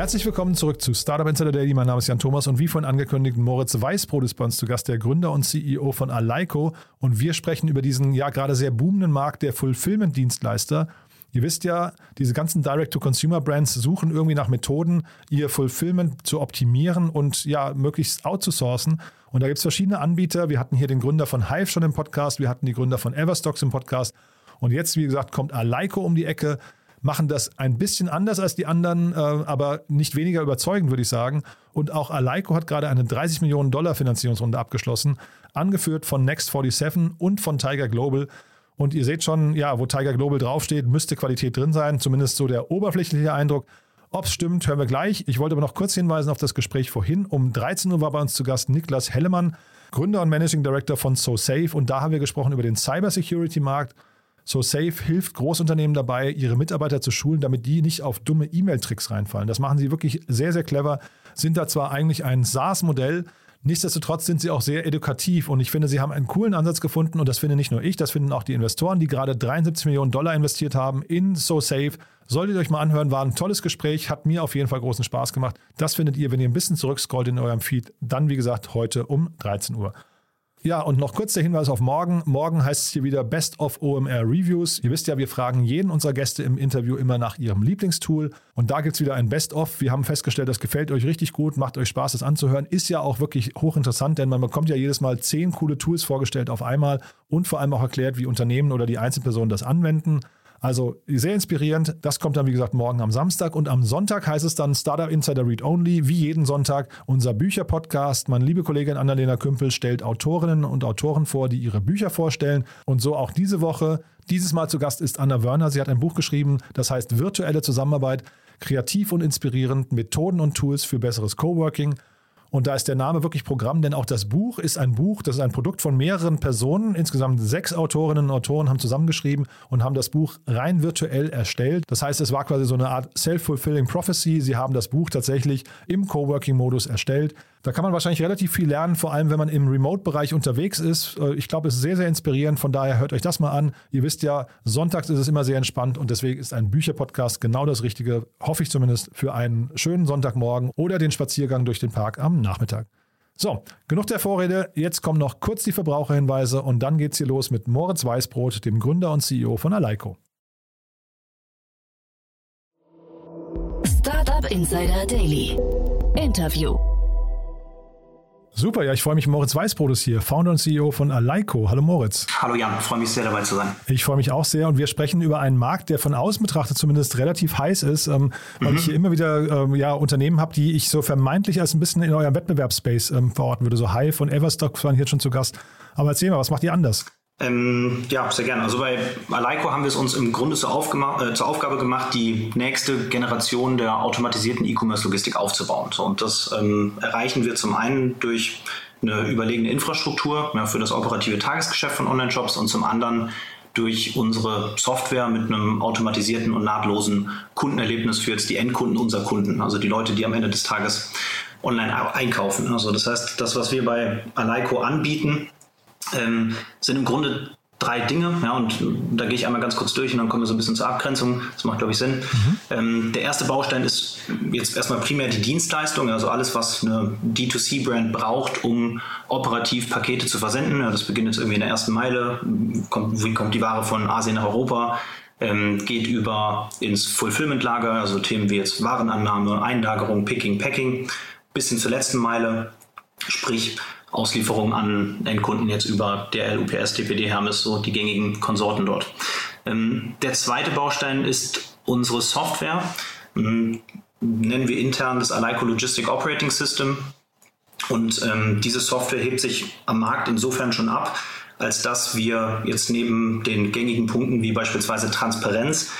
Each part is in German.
Herzlich willkommen zurück zu Startup Insider Daily. Mein Name ist Jan Thomas und wie vorhin angekündigt, Moritz Weißbrot ist bei uns zu Gast, der Gründer und CEO von Aleiko. Und wir sprechen über diesen ja gerade sehr boomenden Markt der Fulfillment-Dienstleister. Ihr wisst ja, diese ganzen Direct-to-Consumer-Brands suchen irgendwie nach Methoden, ihr Fulfillment zu optimieren und ja, möglichst outzusourcen. Und da gibt es verschiedene Anbieter. Wir hatten hier den Gründer von Hive schon im Podcast, wir hatten die Gründer von Everstocks im Podcast. Und jetzt, wie gesagt, kommt Aleiko um die Ecke, machen das ein bisschen anders als die anderen, äh, aber nicht weniger überzeugend, würde ich sagen. Und auch Aleiko hat gerade eine 30 Millionen Dollar Finanzierungsrunde abgeschlossen, angeführt von Next47 und von Tiger Global. Und ihr seht schon, ja, wo Tiger Global draufsteht, müsste Qualität drin sein, zumindest so der oberflächliche Eindruck. Ob es stimmt, hören wir gleich. Ich wollte aber noch kurz hinweisen auf das Gespräch vorhin. Um 13 Uhr war bei uns zu Gast Niklas Hellemann, Gründer und Managing Director von SoSafe. Und da haben wir gesprochen über den Cybersecurity-Markt. SoSafe hilft Großunternehmen dabei, ihre Mitarbeiter zu schulen, damit die nicht auf dumme E-Mail-Tricks reinfallen. Das machen sie wirklich sehr, sehr clever. Sind da zwar eigentlich ein SaaS-Modell, Nichtsdestotrotz sind sie auch sehr edukativ und ich finde, sie haben einen coolen Ansatz gefunden und das finde nicht nur ich, das finden auch die Investoren, die gerade 73 Millionen Dollar investiert haben in SoSafe. Solltet ihr euch mal anhören, war ein tolles Gespräch, hat mir auf jeden Fall großen Spaß gemacht. Das findet ihr, wenn ihr ein bisschen zurückscrollt in eurem Feed, dann wie gesagt heute um 13 Uhr. Ja, und noch kurz der Hinweis auf morgen. Morgen heißt es hier wieder Best of OMR Reviews. Ihr wisst ja, wir fragen jeden unserer Gäste im Interview immer nach ihrem Lieblingstool. Und da gibt es wieder ein Best of. Wir haben festgestellt, das gefällt euch richtig gut, macht euch Spaß, das anzuhören. Ist ja auch wirklich hochinteressant, denn man bekommt ja jedes Mal zehn coole Tools vorgestellt auf einmal und vor allem auch erklärt, wie Unternehmen oder die Einzelpersonen das anwenden. Also sehr inspirierend. Das kommt dann, wie gesagt, morgen am Samstag. Und am Sonntag heißt es dann Startup Insider Read Only, wie jeden Sonntag, unser Bücherpodcast. Meine liebe Kollegin Annalena Kümpel stellt Autorinnen und Autoren vor, die ihre Bücher vorstellen. Und so auch diese Woche. Dieses Mal zu Gast ist Anna Wörner. Sie hat ein Buch geschrieben, das heißt Virtuelle Zusammenarbeit. Kreativ und inspirierend, Methoden und Tools für besseres Coworking. Und da ist der Name wirklich Programm, denn auch das Buch ist ein Buch, das ist ein Produkt von mehreren Personen. Insgesamt sechs Autorinnen und Autoren haben zusammengeschrieben und haben das Buch rein virtuell erstellt. Das heißt, es war quasi so eine Art Self-Fulfilling Prophecy. Sie haben das Buch tatsächlich im Coworking-Modus erstellt. Da kann man wahrscheinlich relativ viel lernen, vor allem wenn man im Remote-Bereich unterwegs ist. Äh, ich glaube, es ist sehr, sehr inspirierend. Von daher hört euch das mal an. Ihr wisst ja, sonntags ist es immer sehr entspannt und deswegen ist ein Bücherpodcast genau das Richtige, hoffe ich zumindest, für einen schönen Sonntagmorgen oder den Spaziergang durch den Park am Nachmittag. So, genug der Vorrede. Jetzt kommen noch kurz die Verbraucherhinweise und dann geht's hier los mit Moritz Weißbrot, dem Gründer und CEO von Aleiko. Startup Insider Daily. Interview. Super, ja, ich freue mich. Moritz Weißbrot ist hier, Founder und CEO von Aleiko. Hallo Moritz. Hallo Jan, freue mich sehr dabei zu sein. Ich freue mich auch sehr und wir sprechen über einen Markt, der von außen betrachtet zumindest relativ heiß ist, ähm, weil mhm. ich hier immer wieder ähm, ja, Unternehmen habe, die ich so vermeintlich als ein bisschen in eurem Wettbewerbsspace ähm, verorten würde. So Hive und Everstock waren hier schon zu Gast. Aber erzähl mal, was macht ihr anders? Ähm, ja, sehr gerne. Also bei Aleiko haben wir es uns im Grunde zur, äh, zur, Aufgabe gemacht, die nächste Generation der automatisierten E-Commerce-Logistik aufzubauen. So, und das ähm, erreichen wir zum einen durch eine überlegene Infrastruktur ja, für das operative Tagesgeschäft von Online-Shops und zum anderen durch unsere Software mit einem automatisierten und nahtlosen Kundenerlebnis für jetzt die Endkunden unserer Kunden, also die Leute, die am Ende des Tages online einkaufen. Also das heißt, das, was wir bei Aleiko anbieten, ähm, sind im Grunde drei Dinge, ja, und da gehe ich einmal ganz kurz durch und dann kommen wir so ein bisschen zur Abgrenzung. Das macht, glaube ich, Sinn. Mhm. Ähm, der erste Baustein ist jetzt erstmal primär die Dienstleistung, also alles, was eine D2C-Brand braucht, um operativ Pakete zu versenden. Ja, das beginnt jetzt irgendwie in der ersten Meile, kommt, wie kommt die Ware von Asien nach Europa, ähm, geht über ins Fulfillment-Lager, also Themen wie jetzt Warenannahme, Einlagerung, Picking, Packing, bis hin zur letzten Meile, sprich Auslieferung an Endkunden jetzt über DRL, UPS, DPD, Hermes, so die gängigen Konsorten dort. Ähm, der zweite Baustein ist unsere Software. Ähm, nennen wir intern das Aleiko Logistic Operating System. Und ähm, diese Software hebt sich am Markt insofern schon ab, als dass wir jetzt neben den gängigen Punkten wie beispielsweise Transparenz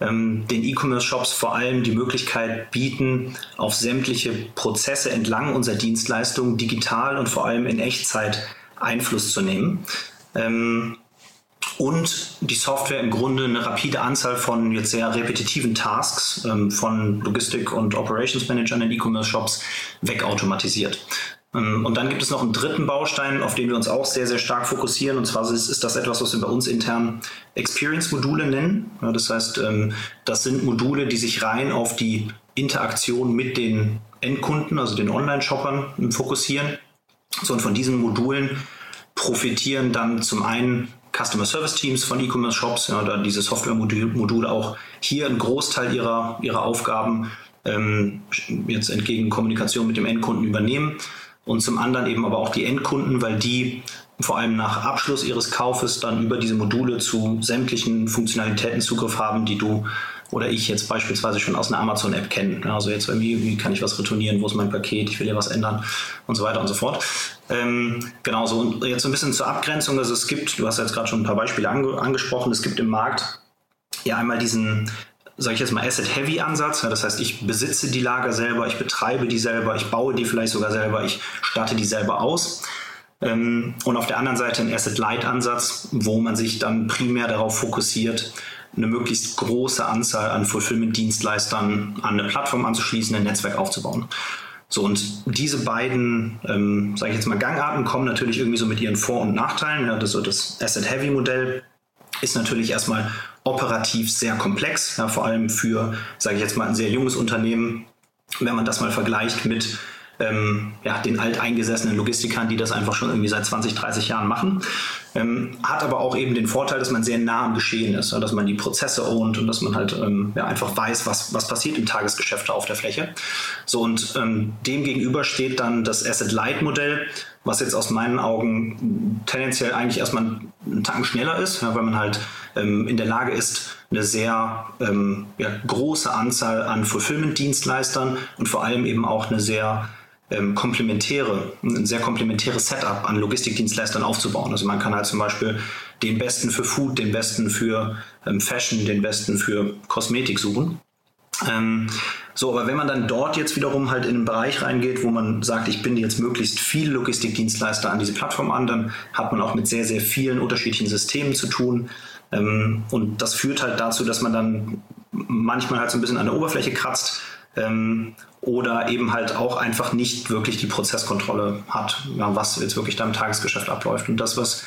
ähm, den E-Commerce-Shops vor allem die Möglichkeit bieten, auf sämtliche Prozesse entlang unserer Dienstleistungen digital und vor allem in Echtzeit Einfluss zu nehmen. Ähm, und die Software im Grunde eine rapide Anzahl von jetzt sehr repetitiven Tasks ähm, von Logistik- und Operations Managern in E-Commerce-Shops wegautomatisiert. Ähm, und dann gibt es noch einen dritten Baustein, auf den wir uns auch sehr, sehr stark fokussieren. Und zwar ist, ist das etwas, was wir bei uns intern Experience-Module nennen. Ja, das heißt, ähm, das sind Module, die sich rein auf die Interaktion mit den Endkunden, also den Online-Shoppern, fokussieren. So, und von diesen Modulen profitieren dann zum einen Customer Service Teams von E-Commerce Shops, ja, da diese Software-Module auch hier einen Großteil ihrer, ihrer Aufgaben ähm, jetzt entgegen Kommunikation mit dem Endkunden übernehmen und zum anderen eben aber auch die Endkunden, weil die vor allem nach Abschluss ihres Kaufes dann über diese Module zu sämtlichen Funktionalitäten Zugriff haben, die du oder ich jetzt beispielsweise schon aus einer Amazon-App kenne. Also jetzt irgendwie, wie kann ich was retournieren, wo ist mein Paket, ich will ja was ändern und so weiter und so fort. Ähm, genau so. Und jetzt ein bisschen zur Abgrenzung. Also es gibt, du hast jetzt gerade schon ein paar Beispiele ange angesprochen, es gibt im Markt ja einmal diesen sage ich jetzt mal, Asset-Heavy-Ansatz. Das heißt, ich besitze die Lager selber, ich betreibe die selber, ich baue die vielleicht sogar selber, ich starte die selber aus. Ähm, und auf der anderen Seite ein Asset-Light-Ansatz, wo man sich dann primär darauf fokussiert, eine möglichst große Anzahl an Fulfillment-Dienstleistern an eine Plattform anzuschließen, ein Netzwerk aufzubauen. So, und diese beiden, ähm, sage ich jetzt mal, Gangarten kommen natürlich irgendwie so mit ihren Vor- und Nachteilen. Ja, das, so das Asset-Heavy-Modell ist natürlich erstmal operativ sehr komplex, ja, vor allem für, sage ich jetzt mal, ein sehr junges Unternehmen, wenn man das mal vergleicht mit ähm, ja, den alteingesessenen Logistikern, die das einfach schon irgendwie seit 20, 30 Jahren machen. Ähm, hat aber auch eben den Vorteil, dass man sehr nah am Geschehen ist, ja, dass man die Prozesse ownt und dass man halt ähm, ja, einfach weiß, was, was passiert im Tagesgeschäft auf der Fläche. So und ähm, dem gegenüber steht dann das Asset-Light-Modell, was jetzt aus meinen Augen tendenziell eigentlich erstmal einen Tacken schneller ist, ja, weil man halt in der Lage ist, eine sehr ähm, ja, große Anzahl an Fulfillment-Dienstleistern und vor allem eben auch eine sehr ähm, komplementäre, ein sehr komplementäres Setup an Logistikdienstleistern aufzubauen. Also man kann halt zum Beispiel den besten für Food, den besten für ähm, Fashion, den besten für Kosmetik suchen. Ähm, so, aber wenn man dann dort jetzt wiederum halt in einen Bereich reingeht, wo man sagt, ich binde jetzt möglichst viele Logistikdienstleister an diese Plattform an, dann hat man auch mit sehr, sehr vielen unterschiedlichen Systemen zu tun. Ähm, und das führt halt dazu, dass man dann manchmal halt so ein bisschen an der Oberfläche kratzt ähm, oder eben halt auch einfach nicht wirklich die Prozesskontrolle hat, ja, was jetzt wirklich da im Tagesgeschäft abläuft. Und das, was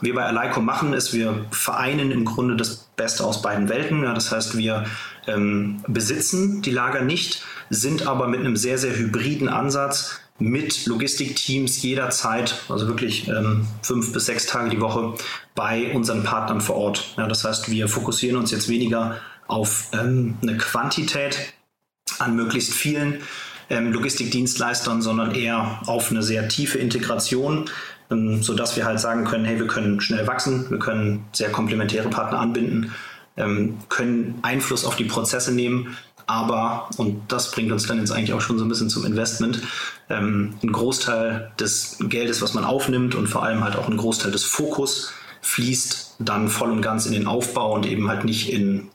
wir bei Alico machen, ist, wir vereinen im Grunde das Beste aus beiden Welten. Ja, das heißt, wir ähm, besitzen die Lager nicht, sind aber mit einem sehr, sehr hybriden Ansatz mit Logistikteams jederzeit, also wirklich ähm, fünf bis sechs Tage die Woche bei unseren Partnern vor Ort. Ja, das heißt, wir fokussieren uns jetzt weniger auf ähm, eine Quantität an möglichst vielen ähm, Logistikdienstleistern, sondern eher auf eine sehr tiefe Integration, ähm, sodass wir halt sagen können, hey, wir können schnell wachsen, wir können sehr komplementäre Partner anbinden, ähm, können Einfluss auf die Prozesse nehmen, aber, und das bringt uns dann jetzt eigentlich auch schon so ein bisschen zum Investment, ähm, ein Großteil des Geldes, was man aufnimmt und vor allem halt auch ein Großteil des Fokus fließt dann voll und ganz in den Aufbau und eben halt nicht in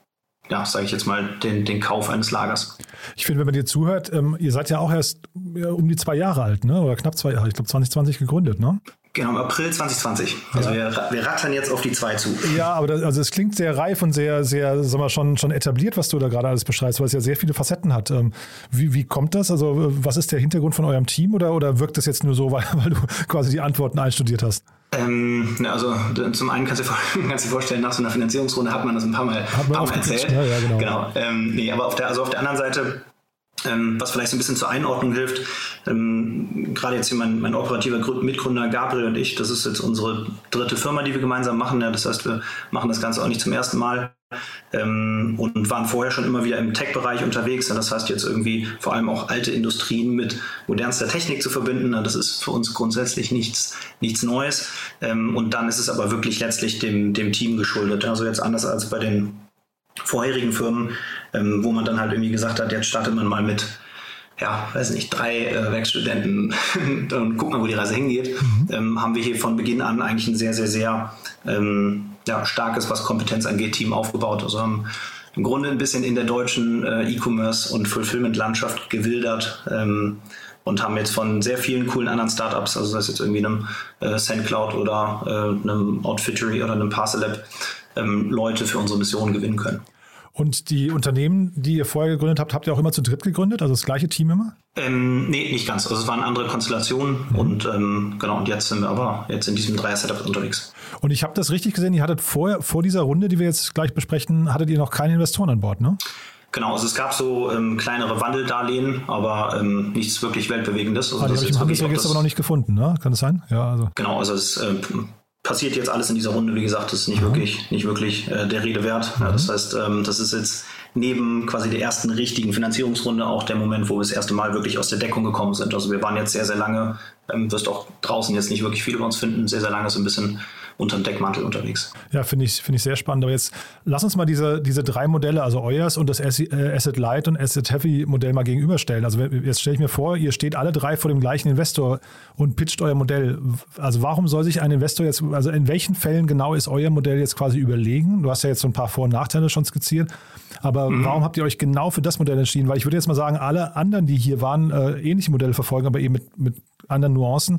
ja, sage ich jetzt mal, den, den Kauf eines Lagers. Ich finde, wenn man dir zuhört, ähm, ihr seid ja auch erst ja, um die zwei Jahre alt, ne? oder knapp zwei Jahre, ich glaube 2020 gegründet, ne? Genau, im April 2020. Also ja. wir, wir rattern jetzt auf die zwei zu. Ja, aber das, also es klingt sehr reif und sehr, sehr, sagen wir schon, schon etabliert, was du da gerade alles beschreibst, weil es ja sehr viele Facetten hat. Ähm, wie, wie kommt das? Also was ist der Hintergrund von eurem Team oder, oder wirkt das jetzt nur so, weil, weil du quasi die Antworten einstudiert hast? Ähm, also zum einen kannst du, kannst du dir vorstellen, nach so einer Finanzierungsrunde hat man das ein paar Mal, paar Mal erzählt. Ja, ja, genau. genau. Ähm, nee, aber auf der, also auf der anderen Seite ähm, was vielleicht so ein bisschen zur Einordnung hilft. Ähm, gerade jetzt hier mein, mein operativer Mitgründer Gabriel und ich, das ist jetzt unsere dritte Firma, die wir gemeinsam machen. Ja, das heißt, wir machen das Ganze auch nicht zum ersten Mal ähm, und waren vorher schon immer wieder im Tech-Bereich unterwegs. Ja, das heißt, jetzt irgendwie vor allem auch alte Industrien mit modernster Technik zu verbinden, ja, das ist für uns grundsätzlich nichts, nichts Neues. Ähm, und dann ist es aber wirklich letztlich dem, dem Team geschuldet. Also jetzt anders als bei den vorherigen Firmen, ähm, wo man dann halt irgendwie gesagt hat, jetzt startet man mal mit, ja, weiß nicht, drei äh, Werkstudenten und guckt mal, wo die Reise hingeht, mhm. ähm, haben wir hier von Beginn an eigentlich ein sehr, sehr, sehr ähm, ja, starkes, was Kompetenz angeht, Team aufgebaut. Also haben im Grunde ein bisschen in der deutschen äh, E-Commerce und Fulfillment-Landschaft gewildert ähm, und haben jetzt von sehr vielen coolen anderen Startups, also sei es jetzt irgendwie einem äh, SendCloud oder äh, einem Outfittery oder einem Parcel Lab, ähm, Leute für unsere Mission gewinnen können. Und die Unternehmen, die ihr vorher gegründet habt, habt ihr auch immer zu dritt gegründet? Also das gleiche Team immer? Ähm, nee, nicht ganz. Also es waren andere Konstellationen mhm. und ähm, genau, und jetzt sind wir aber jetzt in diesem Dreier-Setup unterwegs. Und ich habe das richtig gesehen, ihr hattet vorher, vor dieser Runde, die wir jetzt gleich besprechen, hattet ihr noch keine Investoren an Bord, ne? Genau, also es gab so ähm, kleinere Wandeldarlehen, aber ähm, nichts wirklich Weltbewegendes. Also ah, die habe ich im Handelsregister aber noch nicht gefunden, ne? Kann das sein? Ja, also. Genau, also es äh, passiert jetzt alles in dieser Runde. Wie gesagt, das ist nicht mhm. wirklich, nicht wirklich äh, der Rede wert. Mhm. Ja, das heißt, ähm, das ist jetzt neben quasi der ersten richtigen Finanzierungsrunde auch der Moment, wo wir das erste Mal wirklich aus der Deckung gekommen sind. Also wir waren jetzt sehr, sehr lange, ähm, wirst auch draußen jetzt nicht wirklich viele über uns finden, sehr, sehr lange so ein bisschen unter dem Deckmantel unterwegs. Ja, finde ich, find ich sehr spannend. Aber jetzt lass uns mal diese, diese drei Modelle, also euers und das äh, Asset Light und Asset Heavy Modell mal gegenüberstellen. Also jetzt stelle ich mir vor, ihr steht alle drei vor dem gleichen Investor und pitcht euer Modell. Also warum soll sich ein Investor jetzt, also in welchen Fällen genau ist euer Modell jetzt quasi überlegen? Du hast ja jetzt so ein paar Vor- und Nachteile schon skizziert. Aber mhm. warum habt ihr euch genau für das Modell entschieden? Weil ich würde jetzt mal sagen, alle anderen, die hier waren, äh, ähnliche Modelle verfolgen, aber eben mit, mit anderen Nuancen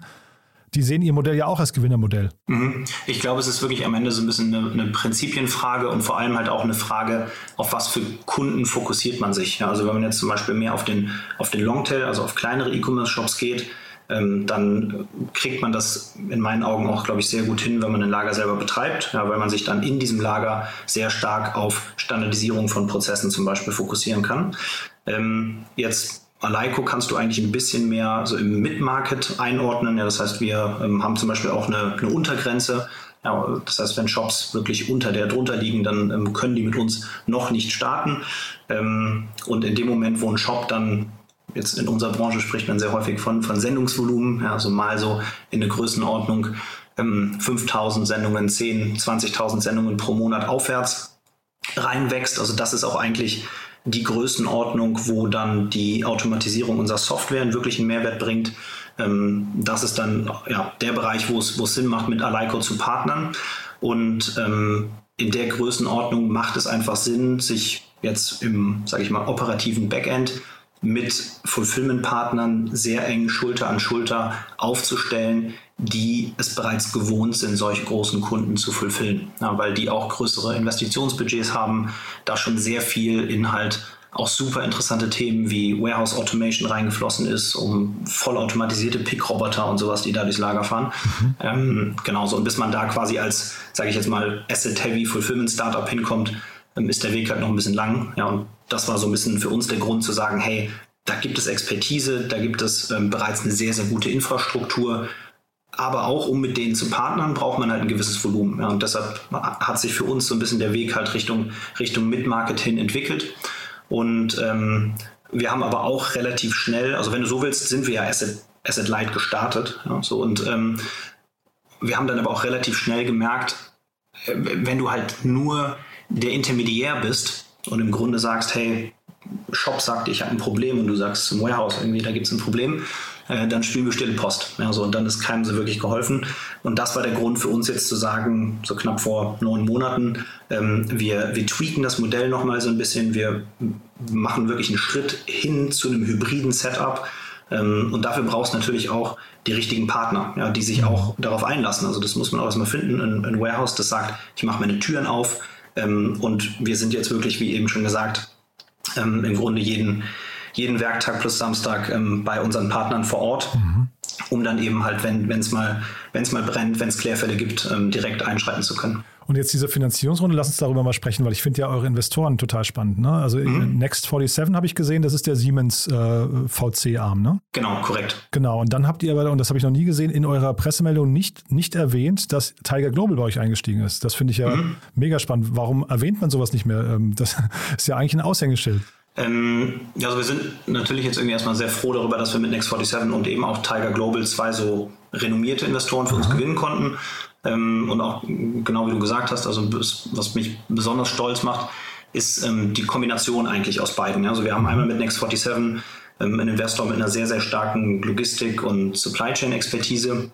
die sehen ihr Modell ja auch als Gewinnermodell. Mhm. Ich glaube, es ist wirklich am Ende so ein bisschen eine, eine, Prinzipienfrage und vor allem halt auch eine Frage, auf was für Kunden fokussiert man sich. Also wenn man jetzt zum Beispiel mehr auf den, auf den Longtail, also auf kleinere E-Commerce-Shops geht, ähm, dann kriegt man das in meinen Augen auch, glaube ich, sehr gut hin, wenn man ein Lager selber betreibt, ja, weil man sich dann in diesem Lager sehr stark auf Standardisierung von Prozessen zum Beispiel fokussieren kann. Ähm, jetzt Aleiko kannst du eigentlich ein bisschen mehr so im Mid-Market einordnen. Ja, das heißt, wir ähm, haben zum Beispiel auch eine, eine Untergrenze. Ja, das heißt, wenn Shops wirklich unter der drunter liegen, dann ähm, können die mit uns noch nicht starten. Ähm, und in dem Moment, wo ein Shop dann jetzt in unserer Branche spricht man sehr häufig von, von Sendungsvolumen, ja, also mal so in der Größenordnung ähm, 5000 Sendungen, 10, 20.000 Sendungen pro Monat aufwärts reinwächst. Also das ist auch eigentlich die Größenordnung, wo dann die Automatisierung unserer Software einen wirklichen Mehrwert bringt. Ähm, das ist dann ja, der Bereich, wo es, Sinn macht, mit Aleiko zu partnern. Und ähm, in der Größenordnung macht es einfach Sinn, sich jetzt im, sage ich mal, operativen Backend mit Fulfillment-Partnern sehr eng Schulter an Schulter aufzustellen, die es bereits gewohnt sind, solche großen Kunden zu fulfillen, ja, weil die auch größere Investitionsbudgets haben, da schon sehr viel Inhalt auch super interessante Themen wie Warehouse Automation reingeflossen ist, um vollautomatisierte Pick-Roboter und sowas, die da durchs Lager fahren. Mhm. Ähm, genauso. Und bis man da quasi als, sage ich jetzt mal, Asset-Heavy Fulfillment Startup hinkommt, ist der Weg halt noch ein bisschen lang. Ja, und das war so ein bisschen für uns der Grund zu sagen, hey, da gibt es Expertise, da gibt es ähm, bereits eine sehr, sehr gute Infrastruktur. Aber auch um mit denen zu partnern, braucht man halt ein gewisses Volumen. Ja, und deshalb hat sich für uns so ein bisschen der Weg halt Richtung, Richtung Mid-Market hin entwickelt. Und ähm, wir haben aber auch relativ schnell, also wenn du so willst, sind wir ja Asset, Asset Light gestartet. Ja, so, und ähm, wir haben dann aber auch relativ schnell gemerkt, äh, wenn du halt nur der Intermediär bist und im Grunde sagst, hey, Shop sagt, ich habe ein Problem und du sagst zum Warehouse irgendwie, da gibt es ein Problem, äh, dann spielen wir stille Post. Ja, so, und dann ist keinem so wirklich geholfen. Und das war der Grund für uns jetzt zu sagen, so knapp vor neun Monaten, ähm, wir, wir tweaken das Modell nochmal so ein bisschen, wir machen wirklich einen Schritt hin zu einem hybriden Setup. Ähm, und dafür brauchst du natürlich auch die richtigen Partner, ja, die sich auch darauf einlassen. Also das muss man auch erstmal finden, ein, ein Warehouse, das sagt, ich mache meine Türen auf, ähm, und wir sind jetzt wirklich, wie eben schon gesagt, ähm, im Grunde jeden, jeden Werktag plus Samstag ähm, bei unseren Partnern vor Ort, mhm. um dann eben halt, wenn es mal, mal brennt, wenn es Klärfälle gibt, ähm, direkt einschreiten zu können. Und jetzt diese Finanzierungsrunde, lass uns darüber mal sprechen, weil ich finde ja eure Investoren total spannend. Ne? Also mhm. Next 47 habe ich gesehen, das ist der Siemens äh, VC-Arm, ne? Genau, korrekt. Genau, und dann habt ihr aber, und das habe ich noch nie gesehen, in eurer Pressemeldung nicht, nicht erwähnt, dass Tiger Global bei euch eingestiegen ist. Das finde ich ja mhm. mega spannend. Warum erwähnt man sowas nicht mehr? Ähm, das ist ja eigentlich ein Aushängeschild. Ähm, also wir sind natürlich jetzt irgendwie erstmal sehr froh darüber, dass wir mit Next 47 und eben auch Tiger Global zwei so renommierte Investoren für uns mhm. gewinnen konnten. Ähm, und auch genau wie du gesagt hast, also was mich besonders stolz macht, ist ähm, die Kombination eigentlich aus beiden. Also wir haben einmal mit Next 47 ähm, einen Investor mit einer sehr, sehr starken Logistik- und Supply Chain-Expertise,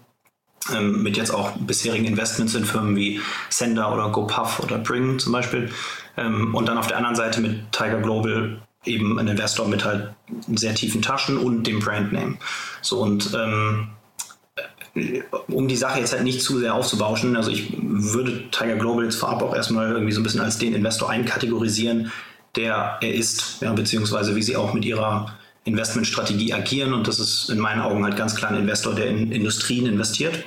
ähm, mit jetzt auch bisherigen Investments in Firmen wie Sender oder GoPuff oder Bring zum Beispiel. Ähm, und dann auf der anderen Seite mit Tiger Global eben ein Investor mit halt sehr tiefen Taschen und dem Brandname. So und ähm, um die Sache jetzt halt nicht zu sehr aufzubauschen, also ich würde Tiger Global jetzt vorab auch erstmal irgendwie so ein bisschen als den Investor einkategorisieren, der er ist, ja, beziehungsweise wie sie auch mit ihrer Investmentstrategie agieren. Und das ist in meinen Augen halt ganz klar ein Investor, der in Industrien investiert.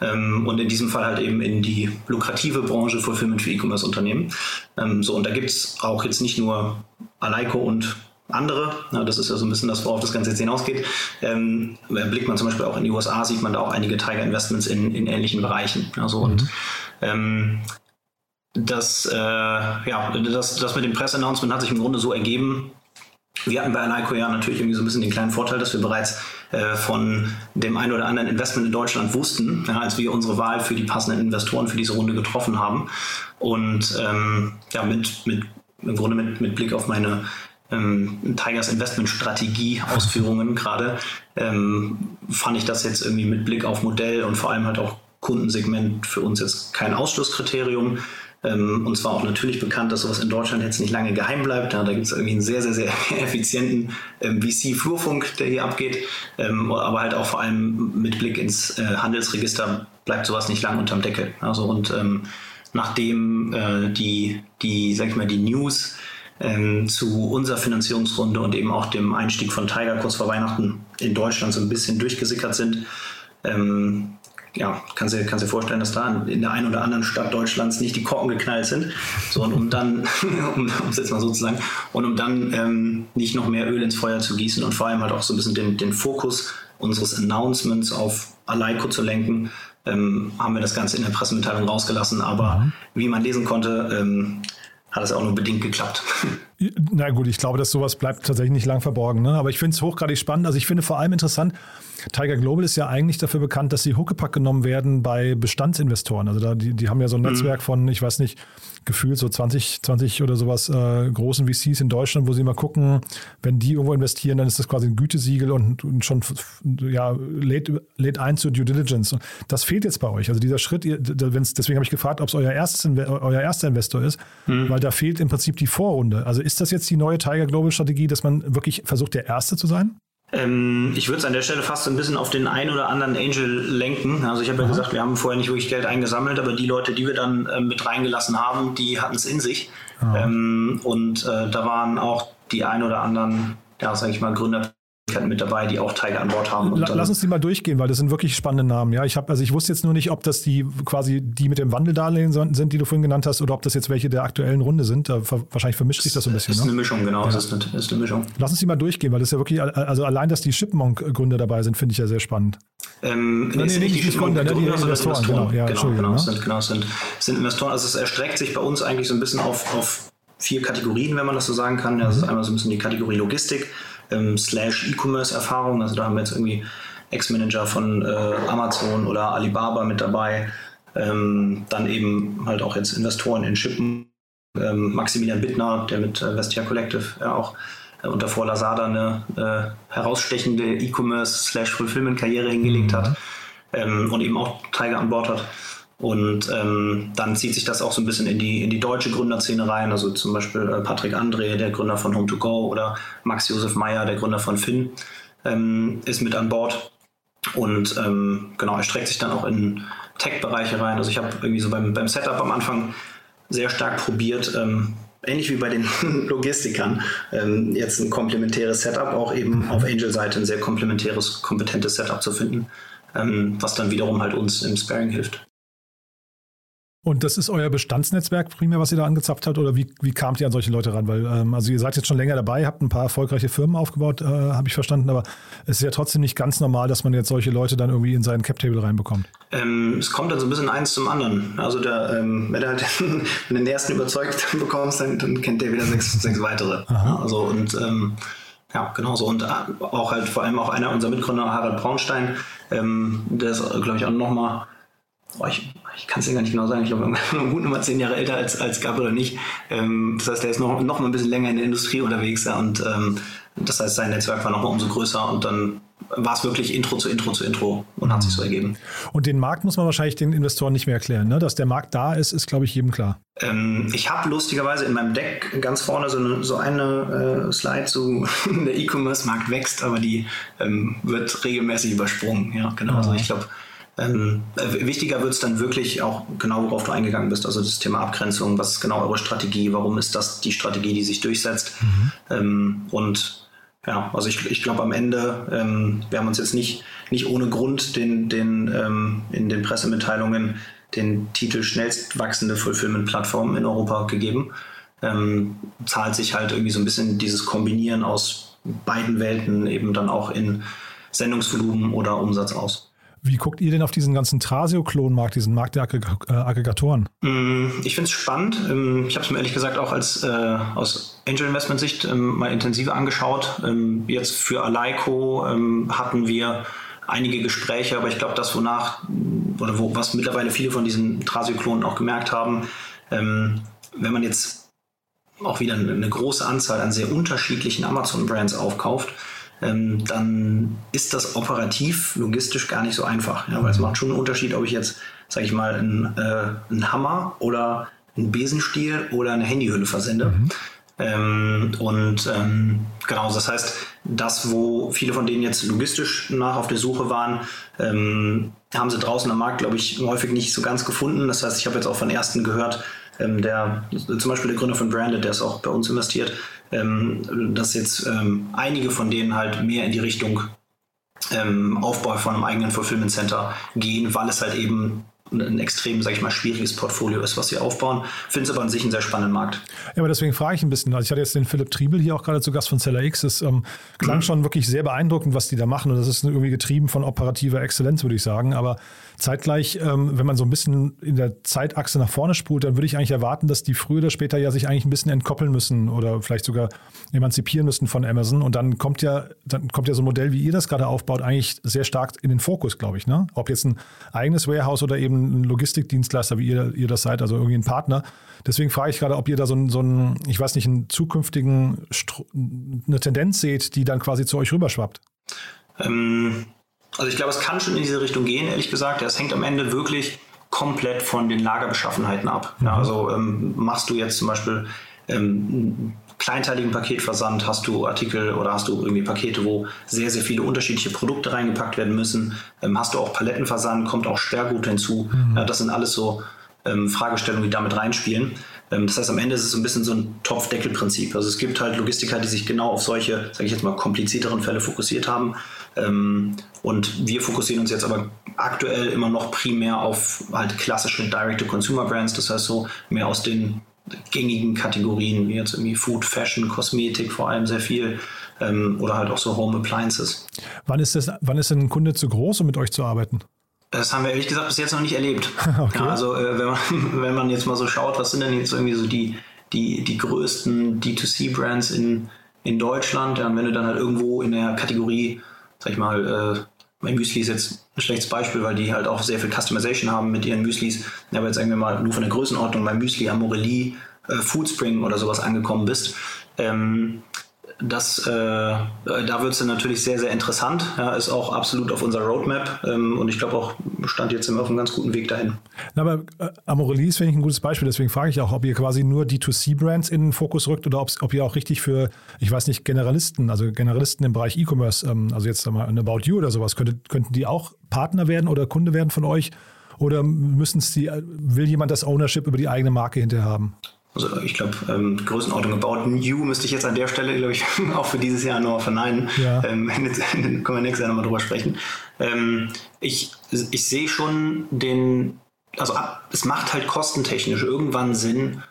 Ähm, und in diesem Fall halt eben in die lukrative Branche Fulfillment für E-Commerce-Unternehmen. Ähm, so, und da gibt es auch jetzt nicht nur Aleiko und andere. Das ist ja so ein bisschen das, worauf das Ganze jetzt hinausgeht. Ähm, blickt man zum Beispiel auch in die USA, sieht man da auch einige Tiger Investments in, in ähnlichen Bereichen. Also mhm. und ähm, das, äh, ja, das, das mit dem Press-Announcement hat sich im Grunde so ergeben. Wir hatten bei Aleiko ja natürlich irgendwie so ein bisschen den kleinen Vorteil, dass wir bereits äh, von dem einen oder anderen Investment in Deutschland wussten, ja, als wir unsere Wahl für die passenden Investoren für diese Runde getroffen haben. Und ähm, ja, mit, mit, im Grunde mit, mit Blick auf meine ähm, Tigers Investment Strategie Ausführungen gerade, ähm, fand ich das jetzt irgendwie mit Blick auf Modell und vor allem halt auch Kundensegment für uns jetzt kein Ausschlusskriterium. Ähm, und zwar auch natürlich bekannt, dass sowas in Deutschland jetzt nicht lange geheim bleibt. Ja, da gibt es irgendwie einen sehr, sehr, sehr effizienten ähm, VC-Flurfunk, der hier abgeht. Ähm, aber halt auch vor allem mit Blick ins äh, Handelsregister bleibt sowas nicht lang unterm Deckel. Also und ähm, nachdem äh, die, die, sag ich mal, die News ähm, zu unserer Finanzierungsrunde und eben auch dem Einstieg von Tiger kurz vor Weihnachten in Deutschland so ein bisschen durchgesickert sind, ähm, ja, kannst du kannst dir vorstellen, dass da in der einen oder anderen Stadt Deutschlands nicht die Korken geknallt sind. So, und um dann, um es jetzt mal so zu sagen, und um dann ähm, nicht noch mehr Öl ins Feuer zu gießen und vor allem halt auch so ein bisschen den, den Fokus unseres Announcements auf Aleiko zu lenken, ähm, haben wir das Ganze in der Pressemitteilung rausgelassen. Aber mhm. wie man lesen konnte, ähm, hat es auch nur bedingt geklappt. Na gut, ich glaube, dass sowas bleibt tatsächlich nicht lang verborgen. Ne? Aber ich finde es hochgradig spannend. Also ich finde vor allem interessant, Tiger Global ist ja eigentlich dafür bekannt, dass sie Huckepack genommen werden bei Bestandsinvestoren. Also da, die, die haben ja so ein mhm. Netzwerk von, ich weiß nicht, gefühlt so 20, 20 oder sowas äh, großen VCs in Deutschland, wo sie mal gucken, wenn die irgendwo investieren, dann ist das quasi ein Gütesiegel und, und schon ja, lädt, lädt ein zur Due Diligence. Das fehlt jetzt bei euch. Also dieser Schritt, ihr, deswegen habe ich gefragt, ob es euer, euer erster Investor ist, mhm. weil da fehlt im Prinzip die Vorrunde. Also ist das jetzt die neue Tiger Global Strategie, dass man wirklich versucht, der Erste zu sein? Ähm, ich würde es an der Stelle fast ein bisschen auf den einen oder anderen Angel lenken. Also ich habe ja gesagt, wir haben vorher nicht wirklich Geld eingesammelt, aber die Leute, die wir dann äh, mit reingelassen haben, die hatten es in sich. Ähm, und äh, da waren auch die ein oder anderen, ja, sage ich mal, Gründer mit dabei, die auch Tiger an Bord haben. La lass uns die mal durchgehen, weil das sind wirklich spannende Namen. Ja, ich habe, also ich wusste jetzt nur nicht, ob das die quasi die mit dem Wandeldarlehen sind, die du vorhin genannt hast, oder ob das jetzt welche der aktuellen Runde sind. Da, wahrscheinlich vermischt sich das so ein bisschen. Das ist ne? eine Mischung, genau. Ja. Das ist eine, ist eine, Mischung. Lass uns die mal durchgehen, weil das ist ja wirklich, also allein, dass die Shipmonk-Gründer dabei sind, finde ich ja sehr spannend. Ähm, nee, nee, nicht die Gründer, ne, die Investoren. Genau, ja, genau, genau, ne? sind, genau sind, sind Investoren. Also es erstreckt sich bei uns eigentlich so ein bisschen auf, auf vier Kategorien, wenn man das so sagen kann. Das mhm. ist einmal so ein bisschen die Kategorie Logistik ähm, slash E-Commerce-Erfahrung. Also da haben wir jetzt irgendwie Ex-Manager von äh, Amazon oder Alibaba mit dabei. Ähm, dann eben halt auch jetzt Investoren in Shippen. Ähm, Maximilian Bittner, der mit äh, Vestia Collective ja auch äh, unter vor Lazada eine äh, herausstechende E-Commerce slash Fulfillment-Karriere hingelegt mhm. hat ähm, und eben auch Tiger an Bord hat. Und ähm, dann zieht sich das auch so ein bisschen in die, in die deutsche Gründerszene rein. Also zum Beispiel äh, Patrick André, der Gründer von Home2Go oder Max Josef Meyer, der Gründer von Finn, ähm, ist mit an Bord. Und ähm, genau, er streckt sich dann auch in Tech-Bereiche rein. Also ich habe irgendwie so beim, beim Setup am Anfang sehr stark probiert, ähm, ähnlich wie bei den Logistikern, ähm, jetzt ein komplementäres Setup, auch eben auf Angel-Seite ein sehr komplementäres, kompetentes Setup zu finden, ähm, was dann wiederum halt uns im Sparing hilft. Und das ist euer Bestandsnetzwerk primär, was ihr da angezapft habt, oder wie, wie kamt ihr an solche Leute ran? Weil, ähm, also ihr seid jetzt schon länger dabei, habt ein paar erfolgreiche Firmen aufgebaut, äh, habe ich verstanden, aber es ist ja trotzdem nicht ganz normal, dass man jetzt solche Leute dann irgendwie in seinen Cap-Table reinbekommt. Ähm, es kommt dann so ein bisschen eins zum anderen. Also der, ähm, wenn du halt wenn du den ersten überzeugt bekommst, dann, dann kennt der wieder sechs, sechs weitere. Aha. Also und ähm, ja, genau so. Und äh, auch halt vor allem auch einer unserer Mitgründer, Harald Braunstein, ähm, der ist, glaube ich, auch nochmal oh, ich, ich kann es dir gar nicht genau sagen, ich glaube, gut nochmal zehn Jahre älter als, als Gabriel nicht. Ähm, das heißt, der ist noch, noch mal ein bisschen länger in der Industrie unterwegs ja, und ähm, das heißt, sein Netzwerk war nochmal umso größer und dann war es wirklich Intro zu Intro zu Intro und hat sich so ergeben. Und den Markt muss man wahrscheinlich den Investoren nicht mehr erklären, ne? Dass der Markt da ist, ist, glaube ich, jedem klar. Ähm, ich habe lustigerweise in meinem Deck ganz vorne so eine, so eine äh, Slide zu der E-Commerce-Markt wächst, aber die ähm, wird regelmäßig übersprungen. Ja, genau. Also ich glaube, Ähm, wichtiger wird es dann wirklich auch genau, worauf du eingegangen bist, also das Thema Abgrenzung, was ist genau eure Strategie, warum ist das die Strategie, die sich durchsetzt mhm. ähm, und ja, also ich, ich glaube am Ende, ähm, wir haben uns jetzt nicht, nicht ohne Grund den, den, ähm, in den Pressemitteilungen den Titel schnellst wachsende Fulfillment-Plattform in Europa gegeben. Ähm, zahlt sich halt irgendwie so ein bisschen dieses Kombinieren aus beiden Welten eben dann auch in Sendungsvolumen oder Umsatz aus. Wie guckt ihr denn auf diesen ganzen Trasio-Klonmarkt, diesen Markt der äh, Aggregatoren? Mm, ich finde es spannend. Ähm, ich habe es mir ehrlich gesagt auch als, äh, aus Angel Investment Sicht ähm, mal intensiver angeschaut. Ähm, jetzt für Aleiko ähm, hatten wir einige Gespräche, aber ich glaube, das, wonach, oder wo, was mittlerweile viele von diesen Trasio-Klonen auch gemerkt haben, ähm, wenn man jetzt auch wieder eine große Anzahl an sehr unterschiedlichen Amazon-Brands aufkauft, ähm, dann ist das operativ, logistisch gar nicht so einfach. Ja, weil es macht schon einen Unterschied, ob ich jetzt, sage ich mal, einen, äh, einen Hammer oder einen Besenstiel oder eine Handyhülle versende. Mhm. Ähm, und ähm, genau, das heißt, das, wo viele von denen jetzt logistisch nach auf der Suche waren, ähm, haben sie draußen am Markt, glaube ich, häufig nicht so ganz gefunden. Das heißt, ich habe jetzt auch von ersten gehört, ähm, der zum Beispiel der Gründer von Branded, der ist auch bei uns investiert, ähm, dass jetzt ähm, einige von denen halt mehr in die Richtung ähm, Aufbau von einem eigenen Fulfillment Center gehen, weil es halt eben ein extrem, sage ich mal, schwieriges Portfolio ist, was sie aufbauen. Finde es aber an sich einen sehr spannenden Markt. Ja, aber deswegen frage ich ein bisschen. Also ich hatte jetzt den Philipp Triebel hier auch gerade zu Gast von Seller X. Das ähm, klang mhm. schon wirklich sehr beeindruckend, was die da machen. Und das ist irgendwie getrieben von operativer Exzellenz, würde ich sagen. Aber zeitgleich, ähm, wenn man so ein bisschen in der Zeitachse nach vorne spult, dann würde ich eigentlich erwarten, dass die früher oder später ja sich eigentlich ein bisschen entkoppeln müssen oder vielleicht sogar emanzipieren müssen von Amazon. Und dann kommt ja, dann kommt ja so ein Modell, wie ihr das gerade aufbaut, eigentlich sehr stark in den Fokus, glaube ich. Ne? Ob jetzt ein eigenes Warehouse oder eben ein Logistikdienstleister, wie ihr, ihr das seid, also irgendwie ein Partner. Deswegen frage ich gerade, ob ihr da so einen, so einen ich weiß nicht, einen zukünftigen, eine Tendenz seht, die dann quasi zu euch rüberschwappt. Ähm, also ich glaube, es kann schon in diese Richtung gehen, ehrlich gesagt. Es hängt am Ende wirklich komplett von den Lagerbeschaffenheiten ab. Ja, mhm. also ähm, machst du jetzt zum Beispiel ähm, kleinteiligen Paketversand hast du Artikel oder hast du irgendwie Pakete, wo sehr, sehr viele unterschiedliche Produkte reingepackt werden müssen. Ähm, hast du auch Palettenversand, kommt auch Sperrgut hinzu. Mhm. Ja, das sind alles so ähm, Fragestellungen, die damit reinspielen. Ähm, das heißt, am Ende ist es so ein bisschen so ein Topfdeckelprinzip. Also es gibt halt Logistiker, die sich genau auf solche, sage ich jetzt mal, komplizierteren Fälle fokussiert haben. Ähm, und wir fokussieren uns jetzt aber aktuell immer noch primär auf halt klassische Direct-to-Consumer-Brands. Das heißt so mehr aus den gängigen Kategorien, wie jetzt irgendwie Food, Fashion, Kosmetik vor allem sehr viel ähm, oder halt auch so Home Appliances. Wann ist, das, wann ist denn ein Kunde zu groß, um mit euch zu arbeiten? Das haben wir ehrlich gesagt bis jetzt noch nicht erlebt. Okay. Ja, also äh, wenn, man, wenn man jetzt mal so schaut, was sind denn jetzt irgendwie so die, die, die größten D2C-Brands in, in Deutschland, ja, wenn du dann halt irgendwo in der Kategorie, sag ich mal, äh, mein Müsli ist jetzt ein schlechtes Beispiel, weil die halt auch sehr viel Customization haben mit ihren Müslis. Aber jetzt sagen wir mal nur von der Größenordnung bei Müsli, Amorelli, äh, Foodspring oder sowas angekommen bist. Ähm, das, äh, da wird es natürlich sehr, sehr interessant. Ja, ist auch absolut auf unserer Roadmap ähm, und ich glaube auch, stand jetzt immer auf einem ganz guten Weg dahin. Na, aber äh, ist, finde ich, ein gutes Beispiel. Deswegen frage ich auch, ob ihr quasi nur D2C-Brands in den Fokus rückt oder ob ihr auch richtig für, ich weiß nicht, Generalisten, also Generalisten im Bereich E-Commerce, ähm, also jetzt mal ein About You oder sowas, könnte, könnten die auch Partner werden oder Kunde werden von euch? Oder müssen sie, will jemand das Ownership über die eigene Marke hinterher haben? Also ich glaube, ähm, Größenordnung About New müsste ich jetzt an der Stelle, glaube ich, auch für dieses Jahr noch verneinen. Ja. Ähm, jetzt, können wir nächstes Jahr nochmal drüber sprechen. Ähm, ich, ich sehe schon den, also es macht halt kostentechnisch irgendwann Sinn,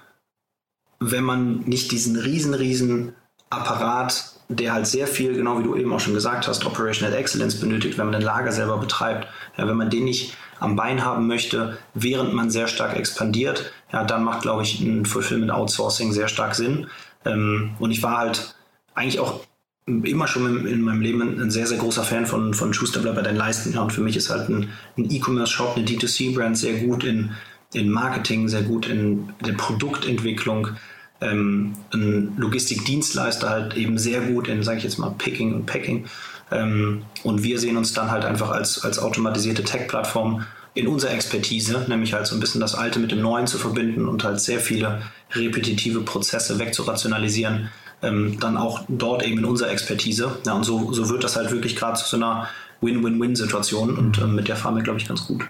wenn man nicht diesen riesen, riesen Apparat, der halt sehr viel, genau wie du eben auch schon gesagt hast, Operational Excellence benötigt, wenn man ein Lager selber betreibt. Ja, wenn man den nicht am Bein haben möchte, während man sehr stark expandiert, ja, dann macht, glaube ich, ein Fulfillment Outsourcing sehr stark Sinn. Ähm, und ich war halt eigentlich auch immer schon in, in, meinem Leben ein sehr, sehr großer Fan von, von Schuster bei deinen Leisten. Und für mich ist halt ein, ein E-Commerce-Shop, eine D2C-Brand sehr gut in, in Marketing, sehr gut in der Produktentwicklung. Ähm, ein Logistikdienstleister halt eben sehr gut in, sage ich jetzt mal, Picking und Packing. Ähm, und wir sehen uns dann halt einfach als, als automatisierte Tech-Plattform in unserer Expertise, nämlich halt so ein bisschen das Alte mit dem Neuen zu verbinden und halt sehr viele repetitive Prozesse wegzurationalisieren, ähm, dann auch dort eben in unserer Expertise. Ja, und so, so wird das halt wirklich gerade zu so einer Win-Win-Win-Situation und äh, mit der fahren wir, glaube ich, ganz gut.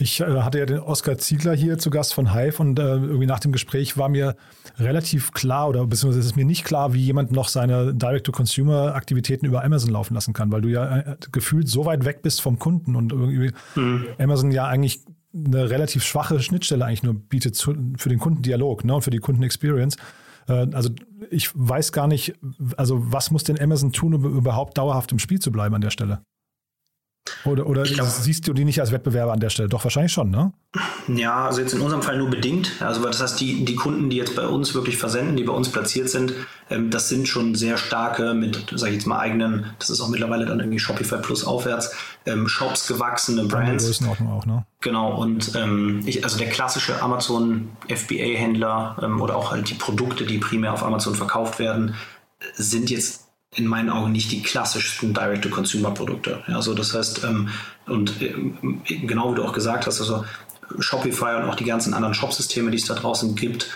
Ich äh, hatte ja den Oskar Ziegler hier zu Gast von Hive und äh, irgendwie nach dem Gespräch war mir relativ klar oder beziehungsweise ist es mir nicht klar, wie jemand noch seine Direct-to-Consumer-Aktivitäten über Amazon laufen lassen kann, weil du ja äh, gefühlt so weit weg bist vom Kunden und irgendwie mhm. Amazon ja eigentlich eine relativ schwache Schnittstelle eigentlich nur bietet zu, für den Kundendialog ne, und für die Kundenexperience. Äh, also ich weiß gar nicht, also was muss denn Amazon tun, um überhaupt dauerhaft im Spiel zu bleiben an der Stelle? Oder, oder glaub, siehst du die nicht als Wettbewerber an der Stelle? Doch, wahrscheinlich schon, ne? Ja, also jetzt in unserem Fall nur bedingt. Also das heißt, die, die Kunden, die jetzt bei uns wirklich versenden, die bei uns platziert sind, ähm, das sind schon sehr starke mit, sage ich jetzt mal, eigenen, das ist auch mittlerweile dann irgendwie Shopify Plus aufwärts, ähm, Shops gewachsene Brands. Größenordnung auch, ne? Genau, und ähm, ich, also der klassische Amazon FBA-Händler ähm, oder auch halt die Produkte, die primär auf Amazon verkauft werden, sind jetzt in meinen Augen nicht die klassischsten Direct-to-Consumer-Produkte. Also das heißt, ähm, und äh, genau wie du auch gesagt hast, also Shopify und auch die ganzen anderen Shopsysteme, die es da draußen gibt,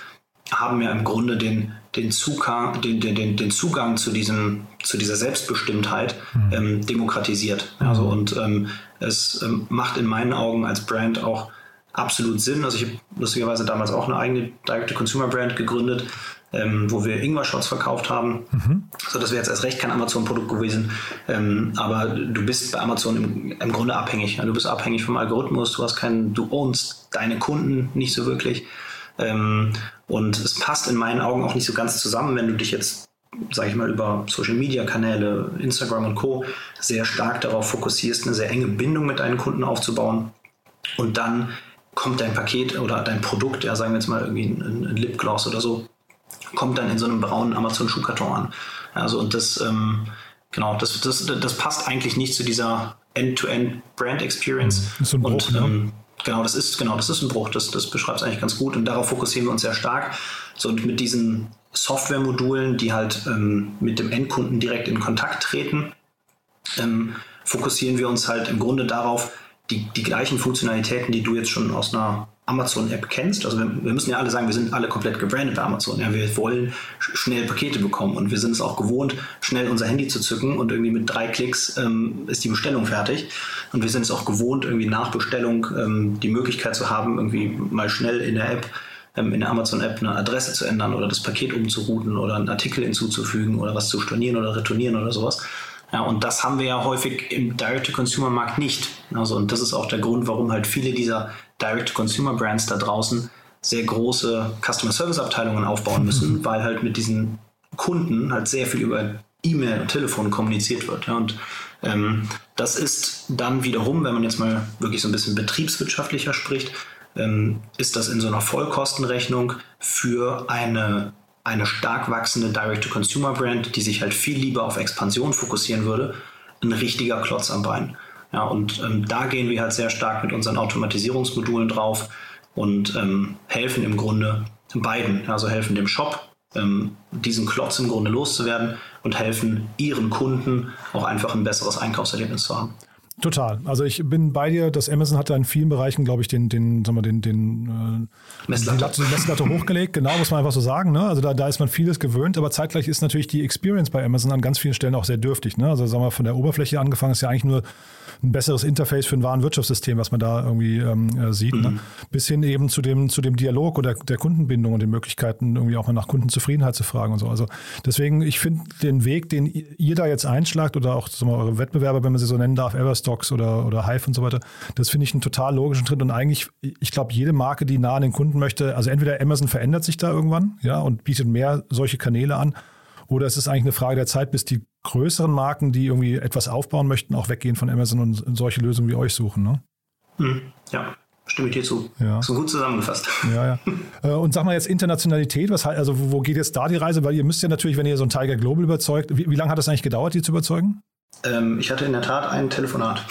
haben ja im Grunde den, den, Zugang, den, den, den Zugang zu, diesem, zu dieser Selbstbestimmtheit mhm. ähm, demokratisiert. Also und ähm, es ähm, macht in meinen Augen als Brand auch absolut Sinn. Also ich habe lustigerweise damals auch eine eigene Direct-to-Consumer-Brand gegründet, ähm, wo wir Ingwer-Shots verkauft haben. Mhm. So, das wäre jetzt erst recht kein Amazon-Produkt gewesen. Ähm, aber du bist bei Amazon im, im Grunde abhängig. Du bist abhängig vom Algorithmus. Du hast keinen, du ownst deine Kunden nicht so wirklich. Ähm, und es passt in meinen Augen auch nicht so ganz zusammen, wenn du dich jetzt sage ich mal, über Social Media Kanäle, Instagram und Co. sehr stark darauf fokussierst, eine sehr enge Bindung mit deinen Kunden aufzubauen und dann kommt dein Paket oder dein Produkt, ja, sagen wir jetzt mal irgendwie ein, ein Lipgloss oder so, kommt dann in so einem braunen Amazon-Schuhkarton an. Also und das, ähm, genau, das, das, das passt eigentlich nicht zu dieser End-to-End-Brand-Experience. Das ist ein Bruch, und, ne? ähm, Genau, das ist, genau, das ist ein Bruch. Das, das beschreibt es eigentlich ganz gut. Und darauf fokussieren wir uns sehr stark. So, und mit diesen Software-Modulen, die halt ähm, mit dem Endkunden direkt in Kontakt treten, ähm, fokussieren wir uns halt im Grunde darauf, die, die gleichen Funktionalitäten, die du jetzt schon aus einer Amazon-App kennst. Also wir, wir, müssen ja alle sagen, wir sind alle komplett gebrandet bei Amazon. Ja, wir wollen schnell Pakete bekommen und wir sind es auch gewohnt, schnell unser Handy zu zücken und irgendwie mit drei Klicks ähm, ist die Bestellung fertig. Und wir sind es auch gewohnt, irgendwie nach Bestellung ähm, die Möglichkeit zu haben, irgendwie mal schnell in der App ähm, in der Amazon-App eine Adresse zu ändern oder das Paket umzurouten oder einen Artikel hinzuzufügen oder was zu stornieren oder retournieren oder sowas. Ja, und das haben wir ja häufig im Direct-to-Consumer-Markt nicht. Also, und das ist auch der Grund, warum halt viele dieser Direct-to-Consumer-Brands da draußen sehr große Customer-Service-Abteilungen aufbauen müssen, mhm. weil halt mit diesen Kunden halt sehr viel über E-Mail und Telefon kommuniziert wird. Ja, und ähm, das ist dann wiederum, wenn man jetzt mal wirklich so ein bisschen betriebswirtschaftlicher spricht, ähm, ist das in so einer Vollkostenrechnung für eine eine stark wachsende Direct-to-Consumer-Brand, die sich halt viel lieber auf Expansion fokussieren würde, ein richtiger Klotz am Bein. Ja, und ähm, da gehen wir halt sehr stark mit unseren Automatisierungsmodulen drauf und ähm, helfen im Grunde beiden, also helfen dem Shop, ähm, diesen Klotz im Grunde loszuwerden und helfen ihren Kunden auch einfach ein besseres Einkaufserlebnis zu haben. Total. Also ich bin bei dir, dass Amazon hat da in vielen Bereichen, glaube ich, den, den, sagen wir, den, den äh, Messlatte. Die Messlatte hochgelegt, genau, muss man einfach so sagen. Ne? Also da, da ist man vieles gewöhnt, aber zeitgleich ist natürlich die Experience bei Amazon an ganz vielen Stellen auch sehr dürftig. Ne? Also sagen wir von der Oberfläche angefangen ist ja eigentlich nur ein besseres Interface für ein Warenwirtschaftssystem, was man da irgendwie ähm, äh, sieht. Ne? Mhm. Ne? Bis hin eben zu dem, zu dem Dialog oder der Kundenbindung und den Möglichkeiten, irgendwie auch mal nach Kundenzufriedenheit zu fragen und so. Also deswegen, ich finde den Weg, den ihr da jetzt einschlagt oder auch wir, eure Wettbewerber, wenn man sie so nennen darf, Everstocks oder, oder Hive und so weiter, das finde ich einen total logischen Schritt und eigentlich, ich glaube, jede Marke, die nah an den Kunden möchte, also entweder Amazon verändert sich da irgendwann, ja, und bietet mehr solche Kanäle an, oder es ist eigentlich eine Frage der Zeit, bis die größeren Marken, die irgendwie etwas aufbauen möchten, auch weggehen von Amazon und solche Lösungen wie euch suchen. Ne? Hm, ja, stimme ich dir zu. Ja. So gut zusammengefasst. Ja, ja. Äh, und sag mal jetzt Internationalität, was also wo geht jetzt da die Reise? Weil ihr müsst ja natürlich, wenn ihr so ein Tiger Global überzeugt, wie, wie lange hat das eigentlich gedauert, die zu überzeugen? Ähm, ich hatte in der Tat ein Telefonat.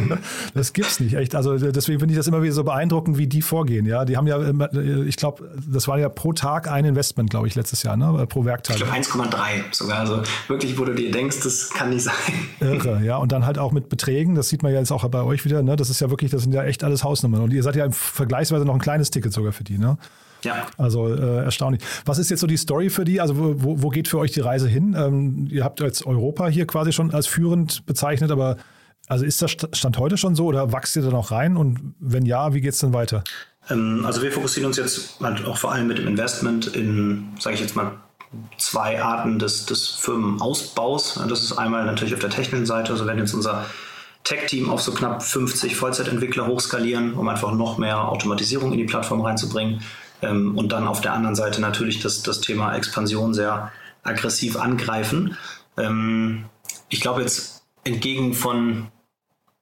das gibt's nicht, echt. Also deswegen finde ich das immer wieder so beeindruckend, wie die vorgehen. Ja, die haben ja, ich glaube, das war ja pro Tag ein Investment, glaube ich, letztes Jahr, ne? Pro Werkteil. Ich glaube 1,3 sogar. Also wirklich, wo du dir denkst, das kann nicht sein. Irre, ja. Und dann halt auch mit Beträgen. Das sieht man ja jetzt auch bei euch wieder. Ne? Das ist ja wirklich, das sind ja echt alles Hausnummern. Und ihr seid ja vergleichsweise noch ein kleines Ticket sogar für die, ne? Ja. Also äh, erstaunlich. Was ist jetzt so die Story für die? Also wo, wo geht für euch die Reise hin? Ähm, ihr habt jetzt Europa hier quasi schon als führend bezeichnet, aber Also ist das Stand heute schon so oder wachst ihr da noch rein? Und wenn ja, wie geht es denn weiter? Ähm, also wir fokussieren uns jetzt halt auch vor allem mit dem Investment in, sage ich jetzt mal, zwei Arten des, des Firmenausbaus. Das ist einmal natürlich auf der technischen Seite, also wenn jetzt unser Tech-Team auf so knapp 50 Vollzeitentwickler hochskalieren, um einfach noch mehr Automatisierung in die Plattform reinzubringen. Ähm, und dann auf der anderen Seite natürlich das, das Thema Expansion sehr aggressiv angreifen. Ähm, ich glaube jetzt entgegen von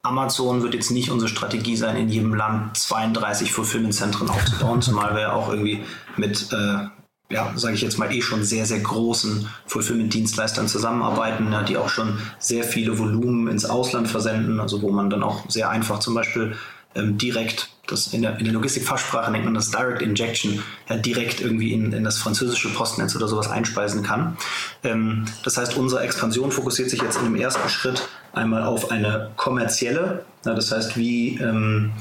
Amazon wird jetzt nicht unsere Strategie sein, in jedem Land 32 Fulfillment-Zentren aufzubauen, zumal wir ja auch irgendwie mit, äh, ja, sage ich jetzt mal, eh schon sehr, sehr großen Fulfillment-Dienstleistern zusammenarbeiten, ja, die auch schon sehr viele Volumen ins Ausland versenden, also wo man dann auch sehr einfach zum Beispiel ähm, direkt das in der, in der Logistikfachsprache nennt man das Direct Injection, ja, direkt irgendwie in, in das französische Postnetz oder sowas einspeisen kann. Ähm, das heißt, unsere Expansion fokussiert sich jetzt in dem ersten Schritt einmal auf eine kommerzielle, ja, das heißt, wie ähm,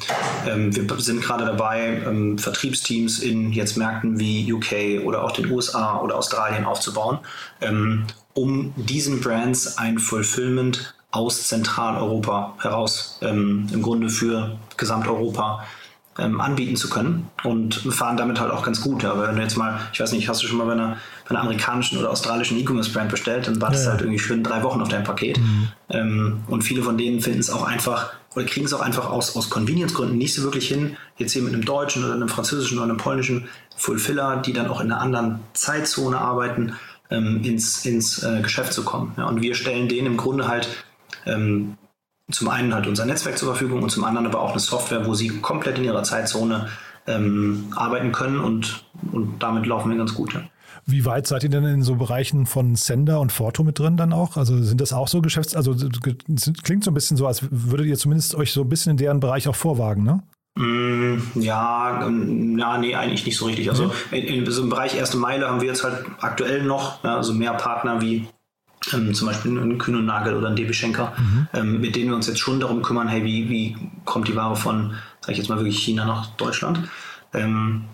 ähm, wir sind gerade dabei, ähm, Vertriebsteams in jetzt Märkten wie UK oder auch den USA oder Australien aufzubauen, ähm, um diesen Brands ein Fulfillment aus Zentraleuropa heraus ähm, im Grunde für Gesamteuropa ähm, anbieten zu können und fahren damit halt auch ganz gut. Aber wenn du jetzt mal, ich weiß nicht, hast du schon mal bei einer, bei einer amerikanischen oder australischen E-Commerce-Brand bestellt, dann wartest du ja. halt irgendwie schön drei Wochen auf dein Paket. Mhm. Ähm, und viele von denen finden es auch einfach oder kriegen es auch einfach aus, aus Convenience-Gründen nicht so wirklich hin, jetzt hier mit einem deutschen oder einem französischen oder einem polnischen Fulfiller, die dann auch in einer anderen Zeitzone arbeiten, ähm, ins, ins äh, Geschäft zu kommen. Ja. Und wir stellen denen im Grunde halt ähm, zum einen halt unser Netzwerk zur Verfügung und zum anderen aber auch eine Software, wo sie komplett in ihrer Zeitzone ähm, arbeiten können und, und damit laufen wir ganz gut. Ja. Wie weit seid ihr denn in so Bereichen von Sender und Forto mit drin dann auch? Also sind das auch so Geschäfts-, also klingt so ein bisschen so, als würdet ihr zumindest euch so ein bisschen in deren Bereich auch vorwagen, ne? Mm, ja, ähm, ja, nee, eigentlich nicht so richtig. Also in, in so im Bereich erste Meile haben wir jetzt halt aktuell noch, ja, also mehr Partner wie ähm, zum Beispiel ein Kühn und Nagel oder ein DB Schenker, mhm. ähm, mit denen wir uns jetzt schon darum kümmern, hey, wie, wie kommt die Ware von, sag ich jetzt mal wirklich China nach Deutschland? Ähm,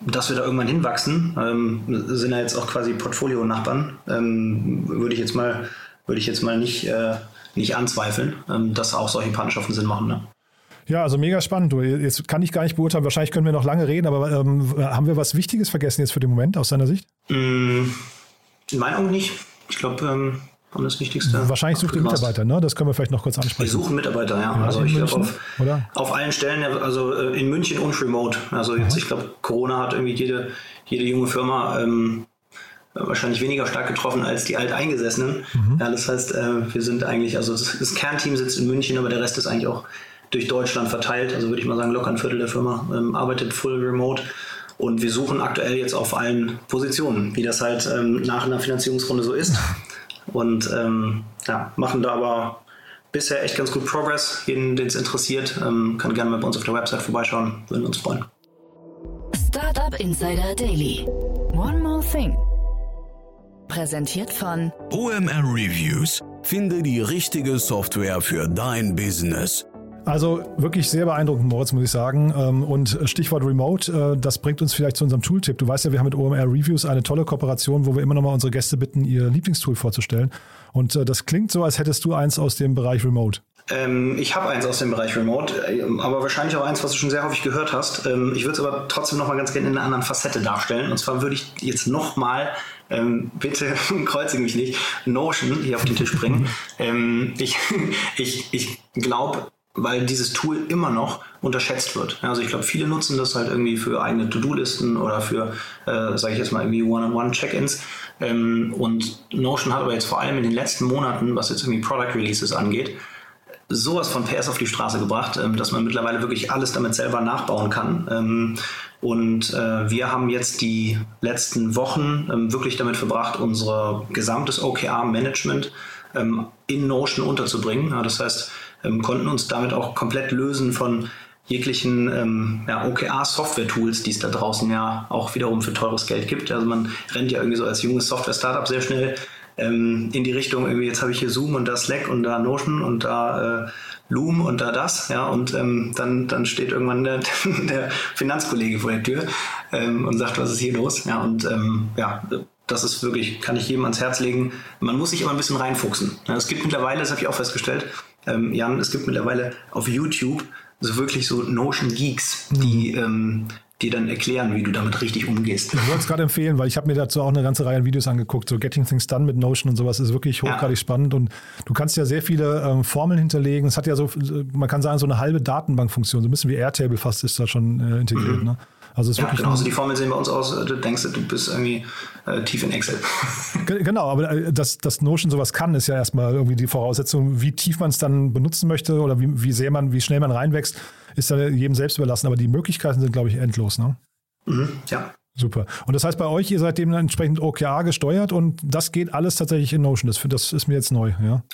dass wir da irgendwann hinwachsen, ähm, sind ja jetzt auch quasi Portfolio-Nachbarn, ähm, würde ich jetzt mal, würde ich jetzt mal nicht, äh, nicht anzweifeln, ähm, dass auch solche Partnerschaften Sinn machen. Ne? Ja, also mega spannend. Jetzt kann ich gar nicht beurteilen, wahrscheinlich können wir noch lange reden, aber ähm, haben wir was Wichtiges vergessen jetzt für den Moment aus deiner Sicht? Mm, in meinen Augen nicht. Ich glaube, ähm, haben das Wichtigste. Wahrscheinlich sucht ihr Mitarbeiter, ne? Das können wir vielleicht noch kurz ansprechen. Wir suchen Mitarbeiter, ja. ja also ich glaube auf, auf allen Stellen, also äh, in München und remote. Also jetzt, ich glaube, Corona hat irgendwie jede, jede junge Firma ähm, wahrscheinlich weniger stark getroffen als die Alteingesessenen. Mhm. Ja, das heißt, äh, wir sind eigentlich, also das, das, Kernteam sitzt in München, aber der Rest ist eigentlich auch durch Deutschland verteilt. Also würde ich mal sagen, locker ein Viertel der Firma ähm, arbeitet full remote. Und wir suchen aktuell jetzt auf allen Positionen, wie das halt ähm, nach einer Finanzierungsrunde so ist. Und ähm, ja, machen da aber bisher echt ganz gut Progress. Jeden, den es interessiert, ähm, kann gerne mal bei uns auf der Website vorbeischauen. Würden uns freuen. Startup Insider Daily. One more thing. Präsentiert von OMR Reviews. Finde die richtige Software für dein Business. Also wirklich sehr beeindruckend, Moritz, muss ich sagen. Ähm, und Stichwort Remote, äh, das bringt uns vielleicht zu unserem Tooltip. Du weißt ja, wir haben mit OMR Reviews eine tolle Kooperation, wo wir immer noch mal unsere Gäste bitten, ihr Lieblingstool vorzustellen. Und äh, das klingt so, als hättest du eins aus dem Bereich Remote. Ähm, ich habe eins aus dem Bereich Remote, äh, aber wahrscheinlich auch eins, was du schon sehr häufig gehört hast. Ähm, ich würde es aber trotzdem noch mal ganz gerne in einer anderen Facette darstellen. Und zwar würde ich jetzt noch mal ähm, bitte kreuzige mich nicht, Notion hier auf den Tisch bringen. ähm, ich ich, ich glaube, weil dieses Tool immer noch unterschätzt wird. Also ich glaube, viele nutzen das halt irgendwie für eigene To-Do-Listen oder für, äh, sage ich jetzt mal, irgendwie One-on-One-Check-ins. Ähm, und Notion hat aber jetzt vor allem in den letzten Monaten, was jetzt irgendwie Product Releases angeht, sowas von PS auf die Straße gebracht, ähm, dass man mittlerweile wirklich alles damit selber nachbauen kann. Ähm, und äh, wir haben jetzt die letzten Wochen ähm, wirklich damit verbracht, unser gesamtes OKR-Management ähm, in Notion unterzubringen. Ja, das heißt, ähm, konnten uns damit auch komplett lösen von jeglichen ähm, ja, OKR-Software-Tools, die es da draußen ja auch wiederum für teures Geld gibt. Also man rennt ja irgendwie so als junges Software-Startup sehr schnell ähm, in die Richtung, irgendwie jetzt habe ich hier Zoom und da Slack und da Notion und da äh, Loom und da das, ja, und ähm, dann, dann steht irgendwann der, der Finanzkollege vor der Tür ähm, und sagt, was ist hier los? Ja, und ähm, ja, das ist wirklich, kann ich jedem ans Herz legen. Man muss sich aber ein bisschen reinfuchsen. Es gibt mittlerweile, das habe ich auch festgestellt, ähm, Jan, es gibt mittlerweile auf YouTube so wirklich so Notion Geeks, die mhm. ähm, dir dann erklären, wie du damit richtig umgehst. Ich wollte es gerade empfehlen, weil ich habe mir dazu auch eine ganze Reihe an Videos angeguckt. So Getting Things Done mit Notion und sowas ist wirklich hochgradig ja. spannend und du kannst ja sehr viele ähm, Formeln hinterlegen. Es hat ja so, man kann sagen, so eine halbe Datenbankfunktion, so ein bisschen wie Airtable fast ist da schon äh, integriert. Mhm. Ne? Also ist ja, wirklich genau, also die Formeln sehen bei uns aus, du denkst, du bist irgendwie äh, tief in Excel. Genau, aber äh, dass, dass Notion sowas kann, ist ja erstmal irgendwie die Voraussetzung, wie tief man es dann benutzen möchte oder wie, wie sehr man, wie schnell man reinwächst, ist dann jedem selbst überlassen. Aber die Möglichkeiten sind, glaube ich, endlos, ne? Mhm, ja. Super. Und das heißt bei euch, ihr seid dem entsprechend OKR gesteuert und das geht alles tatsächlich in Notion. Das, das ist mir jetzt neu, ja?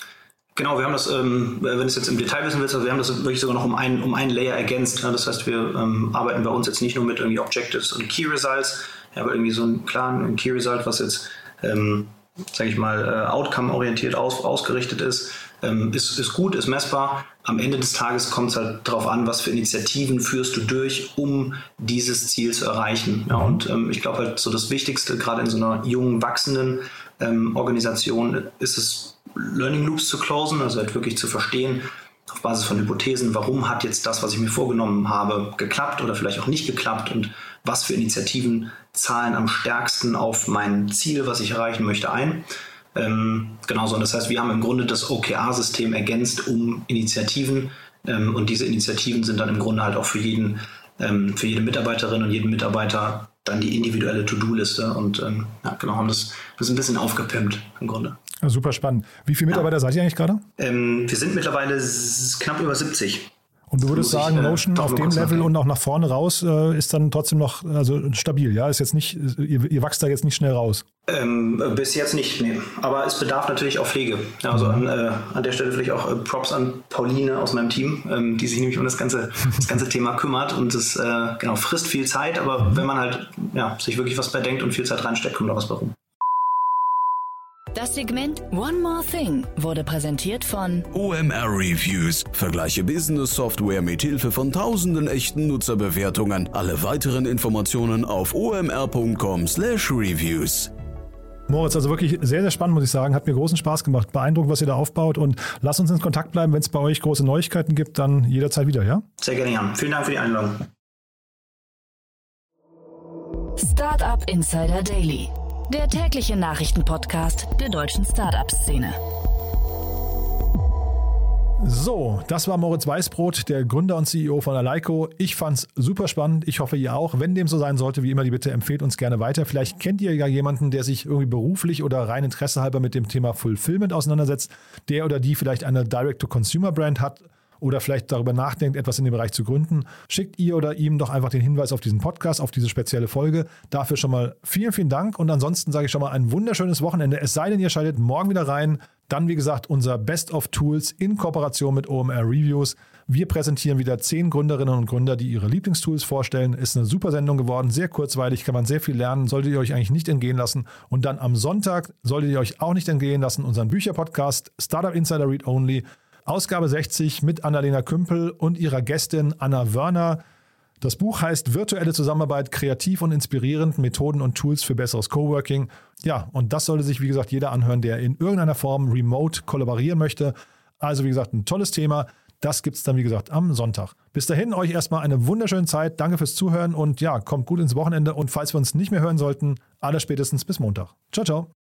Genau, wir haben das, ähm, wenn du es jetzt im Detail wissen willst, also wir haben das wirklich sogar noch um einen, um einen Layer ergänzt. Ja, das heißt, wir ähm, arbeiten bei uns jetzt nicht nur mit irgendwie Objectives und Key Results, ja, aber irgendwie so einen klaren Key Result, was jetzt, ähm, sage ich mal, äh, outcome-orientiert aus, ausgerichtet ist, ähm, ist, ist gut, ist messbar. Am Ende des Tages kommt es halt darauf an, was für Initiativen führst du durch, um dieses Ziel zu erreichen. Ja, und ähm, ich glaube halt so das Wichtigste, gerade in so einer jungen, wachsenden ähm, Organisation, ist es Learning Loops zu closen, also halt wirklich zu verstehen, auf Basis von Hypothesen, warum hat jetzt das, was ich mir vorgenommen habe, geklappt oder vielleicht auch nicht geklappt und was für Initiativen zahlen am stärksten auf mein Ziel, was ich erreichen möchte, ein. Ähm, genauso, und das heißt, wir haben im Grunde das OKR-System ergänzt um Initiativen ähm, und diese Initiativen sind dann im Grunde halt auch für jeden, ähm, für jede Mitarbeiterin und jeden Mitarbeiter dann die individuelle To-Do-Liste und ähm, ja, genau, haben das, das ein bisschen aufgepimpt im Grunde. Ja, super spannend. Wie viele Mitarbeiter ja. seid ihr eigentlich gerade? Ähm, wir sind mittlerweile knapp über 70. Und du würdest sagen, ich, äh, Notion auf dem Level und auch nach vorne raus äh, ist dann trotzdem noch also stabil, ja? Ist jetzt nicht, ihr, ihr wachst da jetzt nicht schnell raus. Ähm, bis jetzt nicht, nee. Aber es bedarf natürlich auch Pflege. Also an, äh, an der Stelle vielleicht auch äh, Props an Pauline aus meinem Team, ähm, die sich nämlich um das ganze, das ganze Thema kümmert und es äh, genau frisst viel Zeit, aber mhm. wenn man halt ja, sich wirklich was bedenkt und viel Zeit reinsteckt, kommt da was bei rum. Das Segment One More Thing wurde präsentiert von OMR Reviews. Vergleiche Business Software mit Hilfe von tausenden echten Nutzerbewertungen. Alle weiteren Informationen auf omr.com/reviews. Moritz, also wirklich sehr, sehr spannend, muss ich sagen. Hat mir großen Spaß gemacht. Beeindruckend, was ihr da aufbaut. Und lasst uns in Kontakt bleiben. Wenn es bei euch große Neuigkeiten gibt, dann jederzeit wieder, ja? Sehr gerne, Jan. Vielen Dank für die Einladung. Startup Insider Daily der tägliche Nachrichtenpodcast der deutschen Startup-Szene. So, das war Moritz Weißbrot, der Gründer und CEO von Aleiko. Ich fand's super spannend. Ich hoffe, ihr auch. Wenn dem so sein sollte, wie immer die Bitte, empfehlt uns gerne weiter. Vielleicht kennt ihr ja jemanden, der sich irgendwie beruflich oder rein Interesse halber mit dem Thema Fulfillment auseinandersetzt, der oder die vielleicht eine Direct-to-Consumer-Brand hat oder vielleicht darüber nachdenkt, etwas in dem Bereich zu gründen, schickt ihr oder ihm doch einfach den Hinweis auf diesen Podcast, auf diese spezielle Folge. Dafür schon mal vielen, vielen Dank und ansonsten sage ich schon mal ein wunderschönes Wochenende. Es sei denn, ihr schaltet morgen wieder rein. Dann, wie gesagt, unser Best of Tools in Kooperation mit OMR Reviews. Wir präsentieren wieder zehn Gründerinnen und Gründer, die ihre Lieblingstools vorstellen. Ist eine super Sendung geworden, sehr kurzweilig, kann man sehr viel lernen, solltet ihr euch eigentlich nicht entgehen lassen. Und dann am Sonntag solltet ihr euch auch nicht entgehen lassen, unseren Bücherpodcast Startup Insider Read Only Ausgabe 60 mit Annalena Kümpel und ihrer Gästin Anna Wörner. Das Buch heißt Virtuelle Zusammenarbeit, kreativ und inspirierend, Methoden und Tools für besseres Coworking. Ja, und das sollte sich, wie gesagt, jeder anhören, der in irgendeiner Form remote kollaborieren möchte. Also, wie gesagt, ein tolles Thema. Das gibt es dann, wie gesagt, am Sonntag. Bis dahin, euch erstmal eine wunderschöne Zeit. Danke fürs Zuhören und ja, kommt gut ins Wochenende. Und falls wir uns nicht mehr hören sollten, aller spätestens bis Montag. Ciao, ciao.